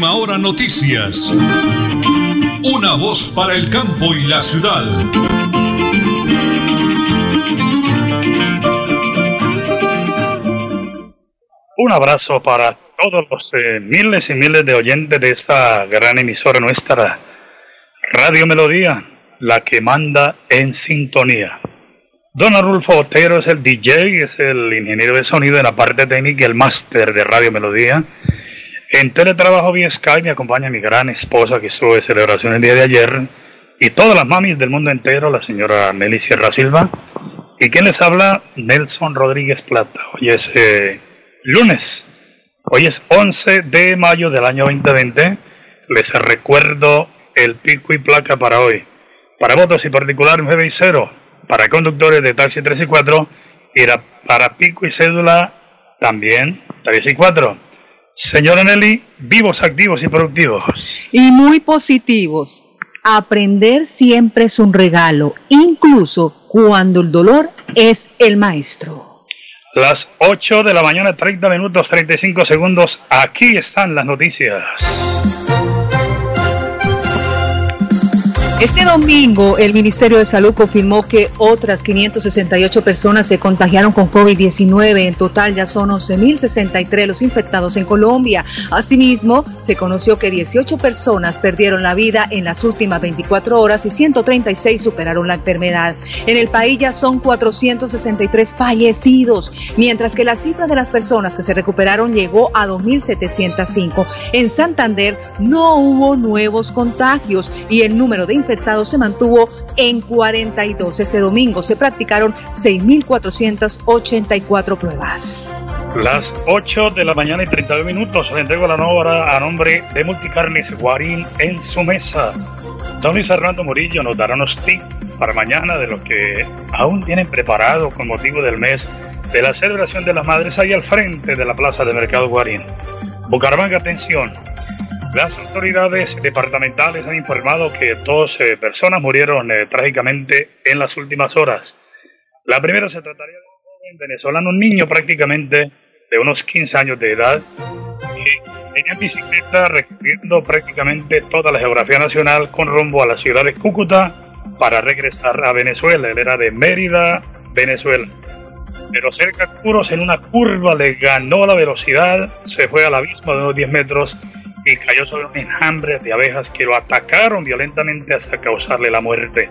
Última Hora Noticias. Una voz para el campo y la ciudad. Un abrazo para todos los eh, miles y miles de oyentes de esta gran emisora nuestra, Radio Melodía, la que manda en sintonía. Don Arulfo Otero es el DJ, es el ingeniero de sonido en la parte técnica el máster de Radio Melodía. En teletrabajo vía Skype me acompaña mi gran esposa que estuvo de celebración el día de ayer y todas las mamis del mundo entero, la señora Nelly Sierra Silva. ¿Y quien les habla? Nelson Rodríguez Plata. Hoy es eh, lunes. Hoy es 11 de mayo del año 2020. Les recuerdo el pico y placa para hoy. Para votos y particular 9 y 0. Para conductores de taxi 3 y 4. Y para pico y cédula también 3 y 4. Señora Nelly, vivos, activos y productivos. Y muy positivos. Aprender siempre es un regalo, incluso cuando el dolor es el maestro. Las 8 de la mañana, 30 minutos, 35 segundos. Aquí están las noticias. Este domingo, el Ministerio de Salud confirmó que otras 568 personas se contagiaron con COVID-19. En total ya son 11.063 los infectados en Colombia. Asimismo, se conoció que 18 personas perdieron la vida en las últimas 24 horas y 136 superaron la enfermedad. En el país ya son 463 fallecidos, mientras que la cifra de las personas que se recuperaron llegó a 2.705. En Santander no hubo nuevos contagios y el número de infectados se mantuvo en 42. Este domingo se practicaron 6.484 pruebas. Las 8 de la mañana y 32 minutos le entrego la nueva a nombre de Multicarnes Guarín en su mesa. Don Hernando Murillo nos dará unos tips para mañana de lo que aún tienen preparado con motivo del mes de la celebración de las madres ahí al frente de la plaza de Mercado Guarín. Bucaramanga, atención, las autoridades departamentales han informado que dos eh, personas murieron eh, trágicamente en las últimas horas. La primera se trataría de un joven venezolano, un niño prácticamente de unos 15 años de edad, que venía en bicicleta recorriendo prácticamente toda la geografía nacional con rumbo a la ciudad de Cúcuta para regresar a Venezuela. Él era de Mérida, Venezuela. Pero cerca de Curos, en una curva, le ganó la velocidad, se fue al abismo de unos 10 metros y cayó sobre un enjambre de abejas que lo atacaron violentamente hasta causarle la muerte.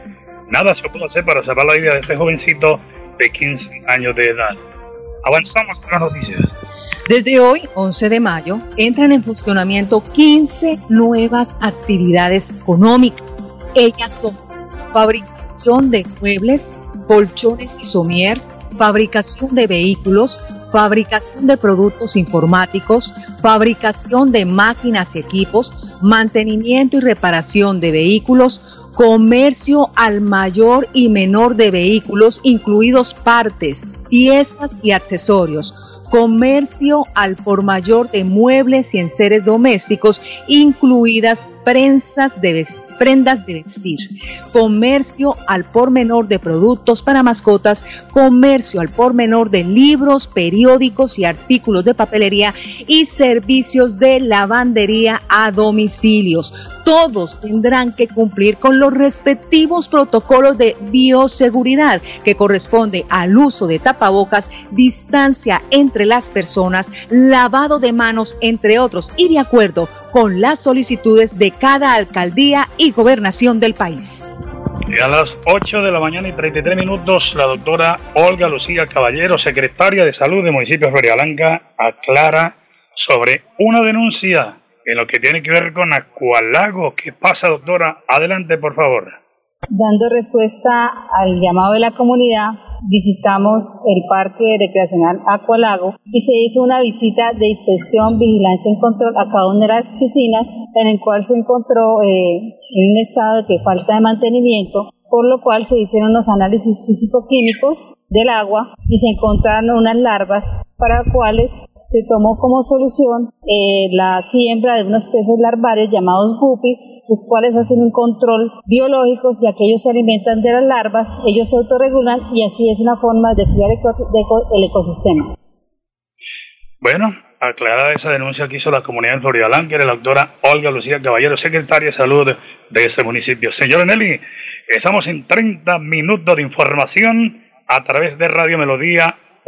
Nada se pudo hacer para salvar la vida de este jovencito de 15 años de edad. Avanzamos con las noticias. Desde hoy, 11 de mayo, entran en funcionamiento 15 nuevas actividades económicas. Ellas son fabricación de muebles, colchones y somiers, fabricación de vehículos, fabricación de productos informáticos, fabricación de máquinas y equipos, mantenimiento y reparación de vehículos, comercio al mayor y menor de vehículos, incluidos partes, piezas y accesorios, comercio al por mayor de muebles y enseres domésticos, incluidas prensas de prendas de vestir, comercio al por menor de productos para mascotas, comercio al por menor de libros, periódicos y artículos de papelería y servicios de lavandería a domicilios. Todos tendrán que cumplir con los respectivos protocolos de bioseguridad que corresponde al uso de tapabocas, distancia entre las personas, lavado de manos, entre otros, y de acuerdo con las solicitudes de cada alcaldía y gobernación del país. Y a las 8 de la mañana y 33 minutos, la doctora Olga Lucía Caballero, secretaria de Salud de Municipio de aclara sobre una denuncia en lo que tiene que ver con Acualago. ¿Qué pasa, doctora? Adelante, por favor. Dando respuesta al llamado de la comunidad, visitamos el Parque Recreacional Acualago y se hizo una visita de inspección, vigilancia y control a cada una de las piscinas, en el cual se encontró eh, en un estado de falta de mantenimiento, por lo cual se hicieron los análisis físico-químicos del agua y se encontraron unas larvas para las cuales se tomó como solución eh, la siembra de unos peces larvarios llamados guppies, los cuales hacen un control biológico, ya que ellos se alimentan de las larvas, ellos se autorregulan y así es una forma de cuidar el ecosistema. Bueno, aclarada esa denuncia que hizo la comunidad en Florida la doctora Olga Lucía Caballero, secretaria de salud de, ese municipio. Señora Nelly, estamos en 30 minutos de información a través de Radio Melodía,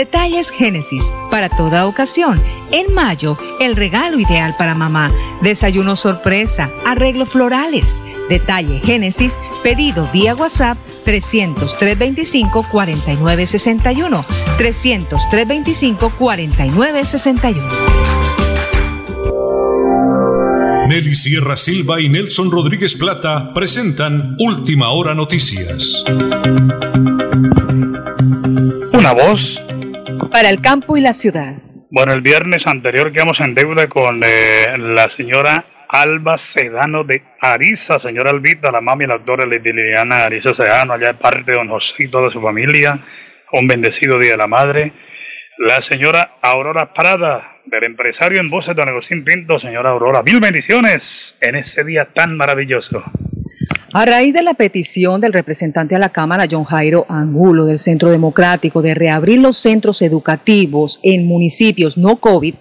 Detalles Génesis para toda ocasión. En mayo, el regalo ideal para mamá. Desayuno sorpresa, arreglo florales. Detalle Génesis, pedido vía WhatsApp 300 325 4961. 300 325 4961. Nelly Sierra Silva y Nelson Rodríguez Plata presentan Última Hora Noticias. Una voz para el campo y la ciudad. Bueno, el viernes anterior quedamos en deuda con eh, la señora Alba Sedano de Ariza, señora Albita, la mami y la doctora Liliana Ariza Sedano, allá de parte de don José y toda su familia, un bendecido Día de la Madre. La señora Aurora Prada, del empresario en voces Don Agustín Pinto, señora Aurora, mil bendiciones en ese día tan maravilloso. A raíz de la petición del representante a la Cámara, John Jairo Angulo, del Centro Democrático, de reabrir los centros educativos en municipios no COVID,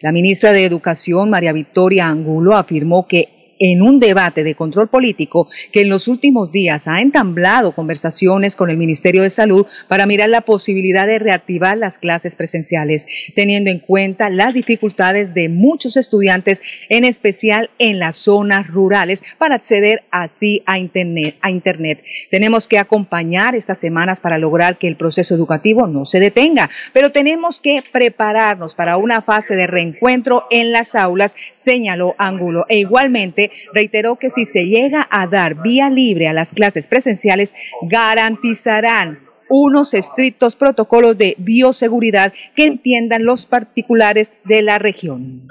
la ministra de Educación, María Victoria Angulo, afirmó que en un debate de control político que en los últimos días ha entablado conversaciones con el Ministerio de Salud para mirar la posibilidad de reactivar las clases presenciales, teniendo en cuenta las dificultades de muchos estudiantes, en especial en las zonas rurales, para acceder así a Internet. Tenemos que acompañar estas semanas para lograr que el proceso educativo no se detenga, pero tenemos que prepararnos para una fase de reencuentro en las aulas, señaló Ángulo, e igualmente reiteró que si se llega a dar vía libre a las clases presenciales, garantizarán unos estrictos protocolos de bioseguridad que entiendan los particulares de la región.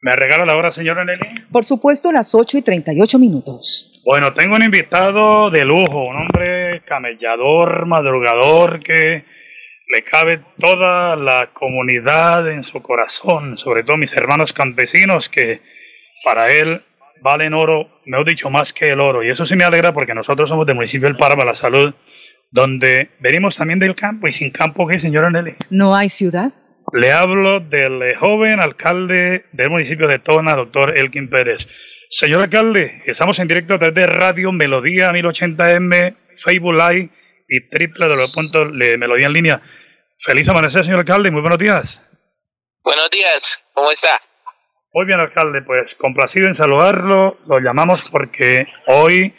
¿Me regala la hora, señora Nelly? Por supuesto, las 8 y 38 minutos. Bueno, tengo un invitado de lujo, un hombre camellador, madrugador, que le cabe toda la comunidad en su corazón, sobre todo mis hermanos campesinos, que para él valen oro, me he dicho, más que el oro. Y eso sí me alegra porque nosotros somos del municipio del Páramo, la salud, donde venimos también del campo. ¿Y sin campo qué, señora Nelly? No hay ciudad. Le hablo del eh, joven alcalde del municipio de Tona, doctor Elkin Pérez. Señor alcalde, estamos en directo desde Radio Melodía 1080M, Facebook Live y Melodía en línea. Feliz amanecer, señor alcalde, muy buenos días. Buenos días, ¿cómo está? Muy bien, alcalde, pues complacido en saludarlo. Lo llamamos porque hoy,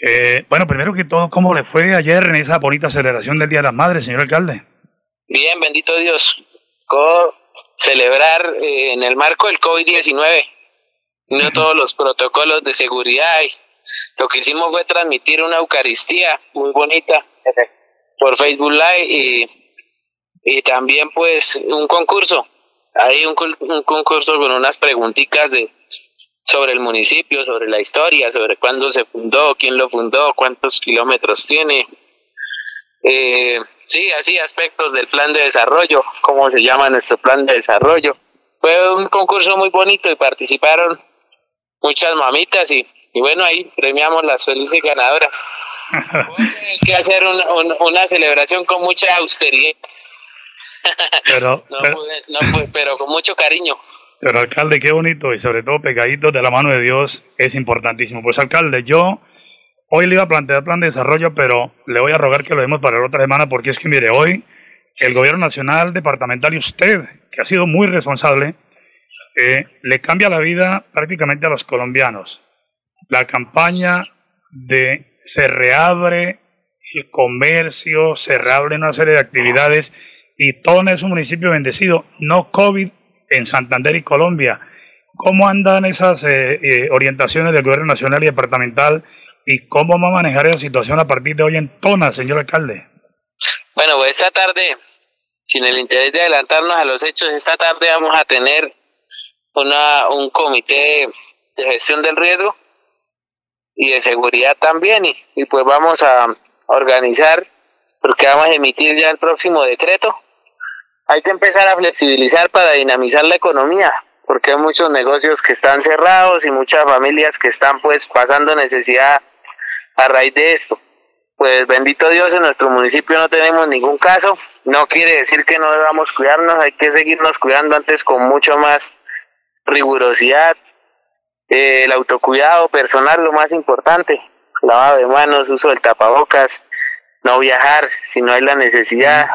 eh, bueno, primero que todo, ¿cómo le fue ayer en esa bonita celebración del Día de las Madres, señor alcalde? Bien, bendito Dios. ¿Cómo celebrar eh, en el marco del COVID-19, no todos los protocolos de seguridad. Y lo que hicimos fue transmitir una Eucaristía muy bonita por Facebook Live y y también pues un concurso. Hay un, un concurso con unas preguntitas de sobre el municipio, sobre la historia, sobre cuándo se fundó, quién lo fundó, cuántos kilómetros tiene. Eh, sí, así aspectos del plan de desarrollo, cómo se llama nuestro plan de desarrollo. Fue un concurso muy bonito y participaron muchas mamitas y, y bueno, ahí premiamos las felices ganadoras. Hay que hacer una celebración con mucha austeridad. Pero, pero, con mucho cariño. Pero alcalde, qué bonito y sobre todo pegaditos de la mano de Dios es importantísimo. Pues alcalde, yo hoy le iba a plantear plan de desarrollo, pero le voy a rogar que lo demos para la otra semana porque es que mire, hoy el gobierno nacional, departamental y usted, que ha sido muy responsable, eh, le cambia la vida prácticamente a los colombianos. La campaña de se reabre el comercio, se reabre una serie de actividades todo es un municipio bendecido, no COVID en Santander y Colombia. ¿Cómo andan esas eh, eh, orientaciones del gobierno nacional y departamental y cómo va a manejar esa situación a partir de hoy en Tona, señor alcalde? Bueno, pues esta tarde, sin el interés de adelantarnos a los hechos, esta tarde vamos a tener una, un comité de gestión del riesgo y de seguridad también y pues vamos a organizar porque vamos a emitir ya el próximo decreto hay que empezar a flexibilizar para dinamizar la economía, porque hay muchos negocios que están cerrados y muchas familias que están pues pasando necesidad a raíz de esto. Pues bendito Dios, en nuestro municipio no tenemos ningún caso. No quiere decir que no debamos cuidarnos, hay que seguirnos cuidando antes con mucho más rigurosidad. Eh, el autocuidado personal, lo más importante. Lavado de manos, uso del tapabocas, no viajar si no hay la necesidad,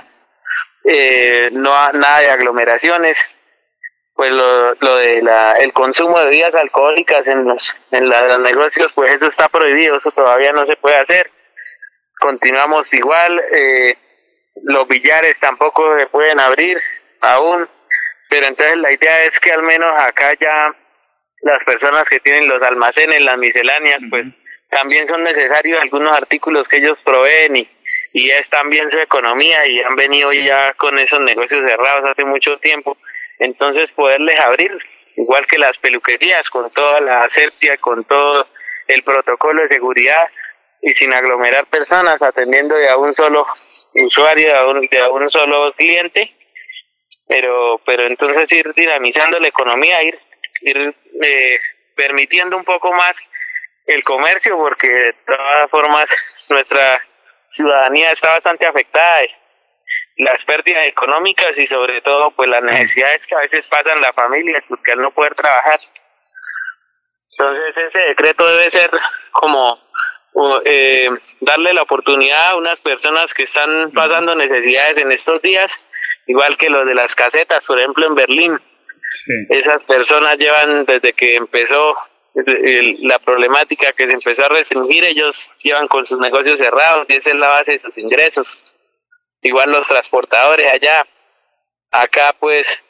eh, no nada de aglomeraciones, pues lo, lo de la, el consumo de bebidas alcohólicas en los, en los negocios, pues eso está prohibido, eso todavía no se puede hacer. Continuamos igual, eh, los billares tampoco se pueden abrir aún, pero entonces la idea es que al menos acá ya las personas que tienen los almacenes, las misceláneas, pues también son necesarios algunos artículos que ellos proveen y, y es también su economía y han venido ya con esos negocios cerrados hace mucho tiempo. Entonces poderles abrir, igual que las peluquerías, con toda la asepsia, con todo el protocolo de seguridad y sin aglomerar personas, atendiendo de a un solo usuario, de a un, de a un solo cliente, pero, pero entonces ir dinamizando la economía, ir, ir eh, permitiendo un poco más el comercio, porque de todas formas nuestra ciudadanía está bastante afectada. Las pérdidas económicas y sobre todo pues las necesidades que a veces pasan las familias porque al no poder trabajar. Entonces ese decreto debe ser como eh, darle la oportunidad a unas personas que están pasando necesidades en estos días, igual que los de las casetas, por ejemplo en Berlín. Esas personas llevan desde que empezó la problemática que se empezó a restringir, ellos llevan con sus negocios cerrados y esa es la base de sus ingresos. Igual los transportadores allá, acá pues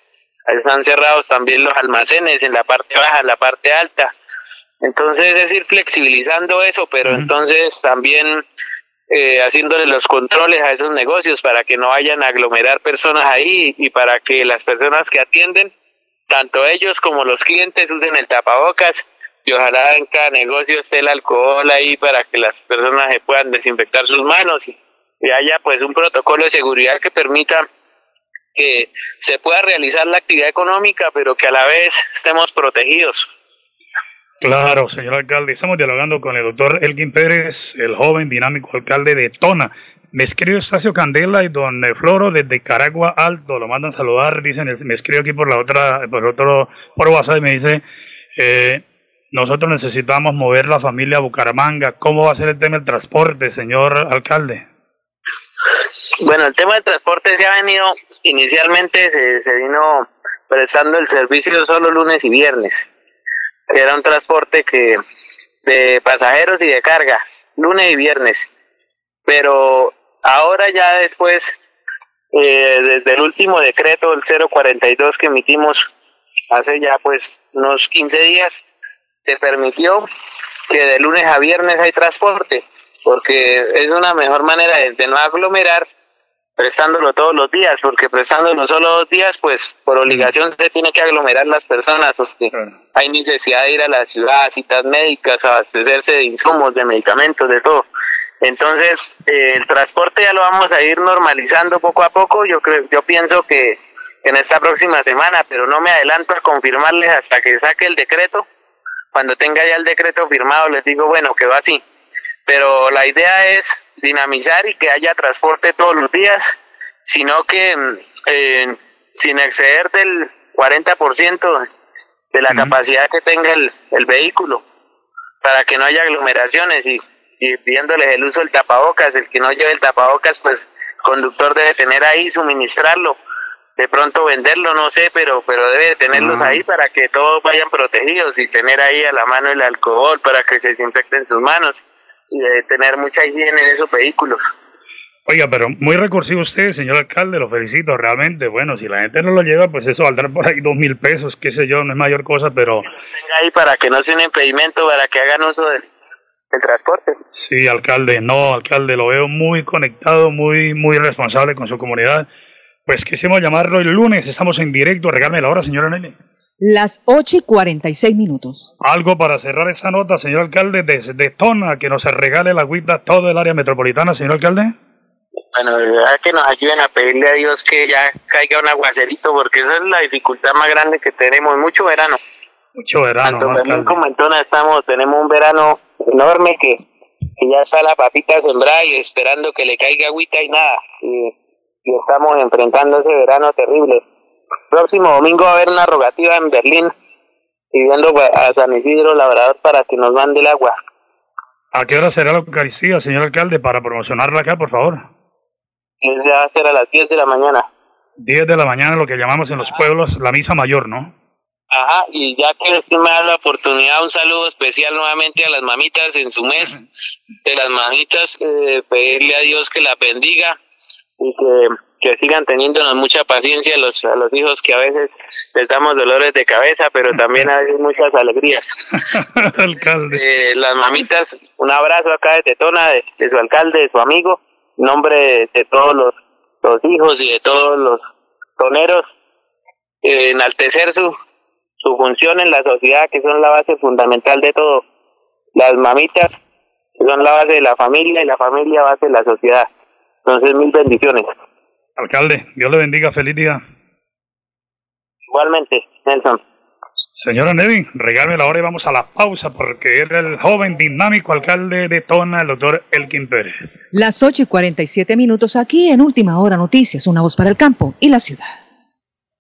están cerrados también los almacenes en la parte baja, en la parte alta. Entonces es ir flexibilizando eso, pero entonces también eh, haciéndole los controles a esos negocios para que no vayan a aglomerar personas ahí y para que las personas que atienden, tanto ellos como los clientes, usen el tapabocas y ojalá en cada negocio esté el alcohol ahí para que las personas se puedan desinfectar sus manos y, haya pues un protocolo de seguridad que permita que se pueda realizar la actividad económica pero que a la vez estemos protegidos. Claro, señor alcalde, estamos dialogando con el doctor Elgin Pérez, el joven dinámico alcalde de Tona. Me escribe Estacio Candela y don Floro desde Caragua Alto, lo mandan saludar, dicen, me escribe aquí por la otra, por otro, por WhatsApp y me dice, eh, nosotros necesitamos mover la familia a Bucaramanga. ¿Cómo va a ser el tema del transporte, señor alcalde? Bueno, el tema del transporte se ha venido, inicialmente se, se vino prestando el servicio solo lunes y viernes. Era un transporte que de pasajeros y de carga, lunes y viernes. Pero ahora ya después, eh, desde el último decreto, el 042 que emitimos hace ya pues unos 15 días, se permitió que de lunes a viernes hay transporte, porque es una mejor manera de, no aglomerar, prestándolo todos los días, porque prestándolo solo dos días, pues por obligación se tiene que aglomerar las personas, porque hay necesidad de ir a la ciudad, citas médicas, abastecerse de insumos, de medicamentos, de todo. Entonces, eh, el transporte ya lo vamos a ir normalizando poco a poco. Yo creo, yo pienso que en esta próxima semana, pero no me adelanto a confirmarles hasta que saque el decreto. Cuando tenga ya el decreto firmado, les digo, bueno, que va así. Pero la idea es dinamizar y que haya transporte todos los días, sino que eh, sin exceder del 40% de la capacidad que tenga el, el vehículo, para que no haya aglomeraciones y y pidiéndoles el uso del tapabocas, el que no lleve el tapabocas, pues el conductor debe tener ahí, suministrarlo, de pronto venderlo, no sé, pero pero debe tenerlos ah. ahí para que todos vayan protegidos y tener ahí a la mano el alcohol para que se desinfecten sus manos y de tener mucha higiene en esos vehículos. Oiga, pero muy recursivo usted, señor alcalde, lo felicito realmente. Bueno, si la gente no lo lleva, pues eso valdrá por ahí dos mil pesos, qué sé yo, no es mayor cosa, pero... Tenga ahí para que no sea un impedimento, para que hagan uso del el transporte. Sí, alcalde, no, alcalde, lo veo muy conectado, muy, muy responsable con su comunidad. Pues quisimos llamarlo el lunes, estamos en directo, regálame la hora, señora Nelly. Las 8 y 46 minutos. Algo para cerrar esa nota, señor alcalde, desde Tona, que nos regale la agüita todo el área metropolitana, señor alcalde. Bueno, de verdad que nos ayuden a pedirle a Dios que ya caiga un aguacerito, porque esa es la dificultad más grande que tenemos, mucho verano. Mucho verano. Tanto como en Tona estamos, tenemos un verano enorme que, que ya está la papita sembrada y esperando que le caiga agüita y nada. Y, estamos enfrentando ese verano terrible. Próximo domingo va a haber una rogativa en Berlín pidiendo a San Isidro Labrador para que nos mande el agua. ¿A qué hora será la Eucaristía, señor alcalde, para promocionarla acá, por favor? va a ser a las 10 de la mañana. 10 de la mañana, lo que llamamos en los pueblos la misa mayor, ¿no? Ajá, y ya que usted me da la oportunidad, un saludo especial nuevamente a las mamitas en su mes, de las mamitas, eh, pedirle a Dios que la bendiga y que, que sigan teniéndonos mucha paciencia a los, a los hijos que a veces les damos dolores de cabeza, pero también a veces muchas alegrías. alcalde. Eh, las mamitas, un abrazo acá de Tetona, de, de su alcalde, de su amigo, en nombre de, todos los, los hijos y de todos los toneros, eh, enaltecer su su función en la sociedad, que son la base fundamental de todo. Las mamitas, que son la base de la familia y la familia base de la sociedad. Entonces, mil bendiciones. Alcalde, Dios le bendiga, feliz día. Igualmente, Nelson. Señora Nevin, regálame la hora y vamos a la pausa porque era el joven dinámico alcalde de Tona, el doctor Elkin Pérez. Las 8 y 47 minutos aquí en Última Hora Noticias, una voz para el campo y la ciudad.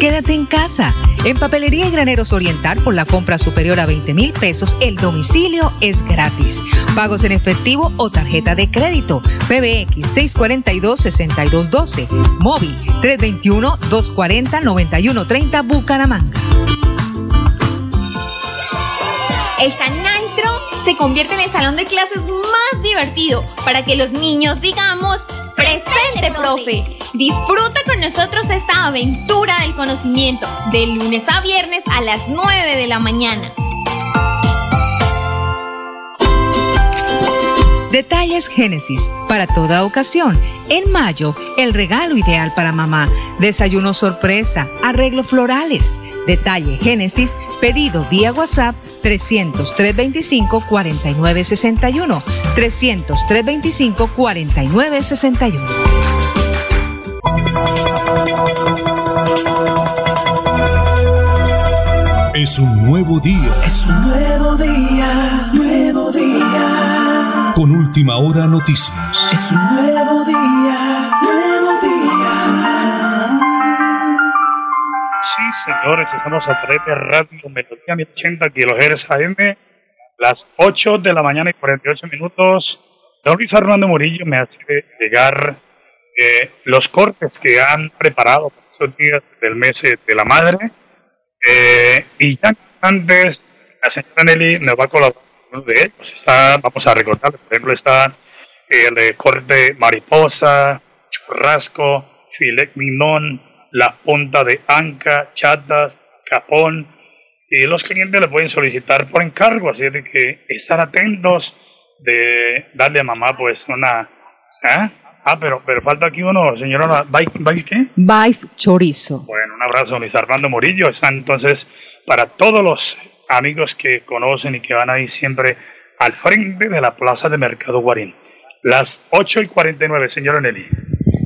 Quédate en casa. En Papelería y Graneros Oriental, por la compra superior a 20 mil pesos, el domicilio es gratis. Pagos en efectivo o tarjeta de crédito. PBX 642-6212. Móvil 321-240-9130 Bucaramanga. El Canantro se convierte en el salón de clases más divertido para que los niños digamos presente, Disfruta con nosotros esta aventura del conocimiento de lunes a viernes a las 9 de la mañana. Detalles Génesis para toda ocasión. En mayo, el regalo ideal para mamá. Desayuno sorpresa, arreglo florales. Detalle Génesis, pedido vía WhatsApp 300 325 4961. 300 325 4961. Es un nuevo día. Es un nuevo día, nuevo día. Con última hora noticias. Es un nuevo día, nuevo día. Sí, señores, estamos a través de Radio Melodía 1080 kHz AM, las 8 de la mañana y 48 minutos. Don Luis Armando Murillo me hace llegar eh, los cortes que han preparado para estos días del mes de la madre Eh, y ya antes, la señora Nelly nos va a colaborar uno de ellos. Está, vamos a recordar, por ejemplo, está el de corte mariposa, churrasco, filet mignon, la punta de anca, chatas, capón. Y los clientes le pueden solicitar por encargo, así de que estar atentos de darle a mamá pues una... ¿eh? Ah, pero, pero falta aquí uno, señora, ¿bike, bike qué? Bike chorizo. Bueno, un abrazo, Luis Armando Murillo. Está entonces para todos los amigos que conocen y que van ahí siempre al frente de la Plaza de Mercado Guarín. Las 8 y 49, señora Nelly.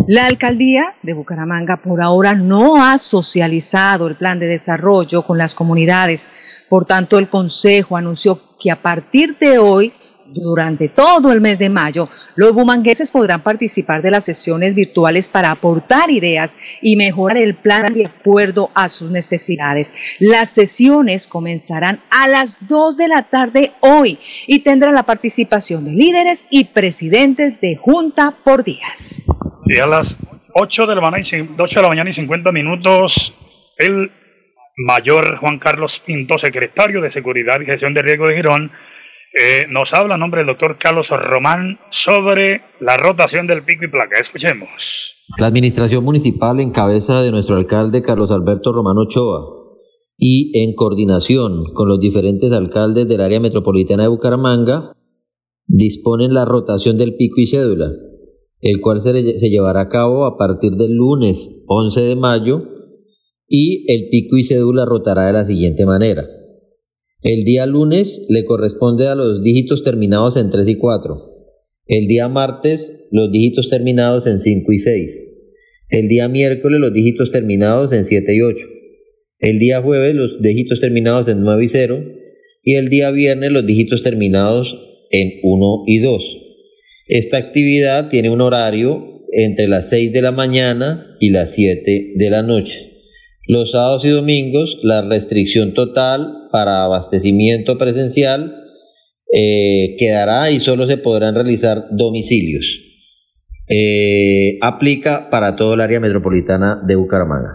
La alcaldía de Bucaramanga por ahora no ha socializado el plan de desarrollo con las comunidades. Por tanto, el Consejo anunció que a partir de hoy durante todo el mes de mayo, los bumangueses podrán participar de las sesiones virtuales para aportar ideas y mejorar el plan de acuerdo a sus necesidades. Las sesiones comenzarán a las 2 de la tarde hoy y tendrán la participación de líderes y presidentes de junta por días. Y a las 8 de la mañana y, 8 de la mañana y 50 minutos, el mayor Juan Carlos Pinto, secretario de Seguridad y Gestión de Riesgo de Girón, eh, nos habla a nombre del doctor Carlos Román sobre la rotación del pico y placa. Escuchemos. La administración municipal en cabeza de nuestro alcalde Carlos Alberto Román Ochoa y en coordinación con los diferentes alcaldes del área metropolitana de Bucaramanga disponen la rotación del pico y cédula, el cual se, se llevará a cabo a partir del lunes 11 de mayo y el pico y cédula rotará de la siguiente manera. El día lunes le corresponde a los dígitos terminados en 3 y 4. El día martes los dígitos terminados en 5 y 6. El día miércoles los dígitos terminados en 7 y 8. El día jueves los dígitos terminados en 9 y 0. Y el día viernes los dígitos terminados en 1 y 2. Esta actividad tiene un horario entre las 6 de la mañana y las 7 de la noche. Los sábados y domingos, la restricción total para abastecimiento presencial eh, quedará y solo se podrán realizar domicilios. Eh, aplica para todo el área metropolitana de Bucaramanga.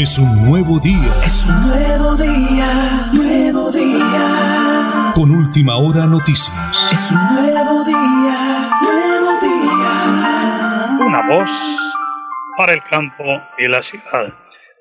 Es un nuevo día. Es un nuevo día, nuevo día. Con última hora noticias. Es un nuevo día, nuevo día. Una voz para el campo y la ciudad.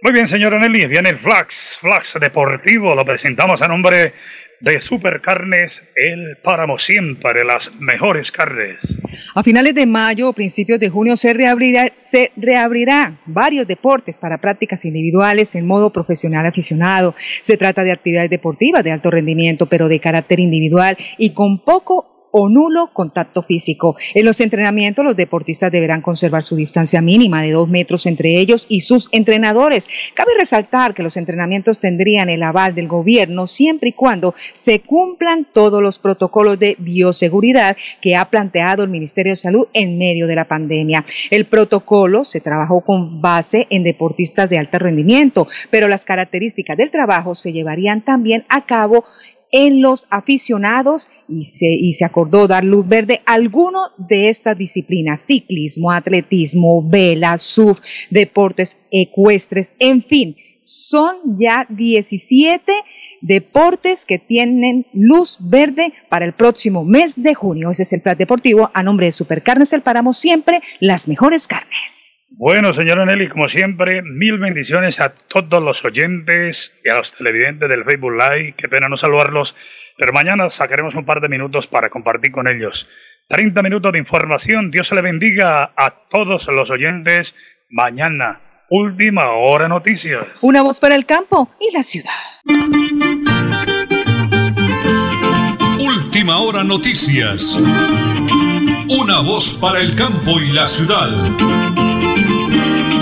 Muy bien, señora Nelly, viene el Flax, Flax Deportivo, lo presentamos a nombre de Supercarnes El Páramo, siempre las mejores carnes. A finales de mayo o principios de junio se reabrirá, se reabrirá varios deportes para prácticas individuales en modo profesional aficionado. Se trata de actividades deportivas de alto rendimiento, pero de carácter individual y con poco o nulo contacto físico. En los entrenamientos, los deportistas deberán conservar su distancia mínima de dos metros entre ellos y sus entrenadores. Cabe resaltar que los entrenamientos tendrían el aval del gobierno siempre y cuando se cumplan todos los protocolos de bioseguridad que ha planteado el Ministerio de Salud en medio de la pandemia. El protocolo se trabajó con base en deportistas de alto rendimiento, pero las características del trabajo se llevarían también a cabo en los aficionados y se, y se acordó dar luz verde a alguno de estas disciplinas, ciclismo, atletismo, vela, surf, deportes ecuestres, en fin, son ya 17 deportes que tienen luz verde para el próximo mes de junio. Ese es el plan deportivo. A nombre de Supercarnes El Páramo, siempre las mejores carnes. Bueno, señora Nelly, como siempre, mil bendiciones a todos los oyentes y a los televidentes del Facebook Live. Qué pena no saludarlos, pero mañana sacaremos un par de minutos para compartir con ellos. 30 minutos de información. Dios se le bendiga a todos los oyentes. Mañana, última hora noticias. Una voz para el campo y la ciudad. Última hora noticias. Una voz para el campo y la ciudad. Música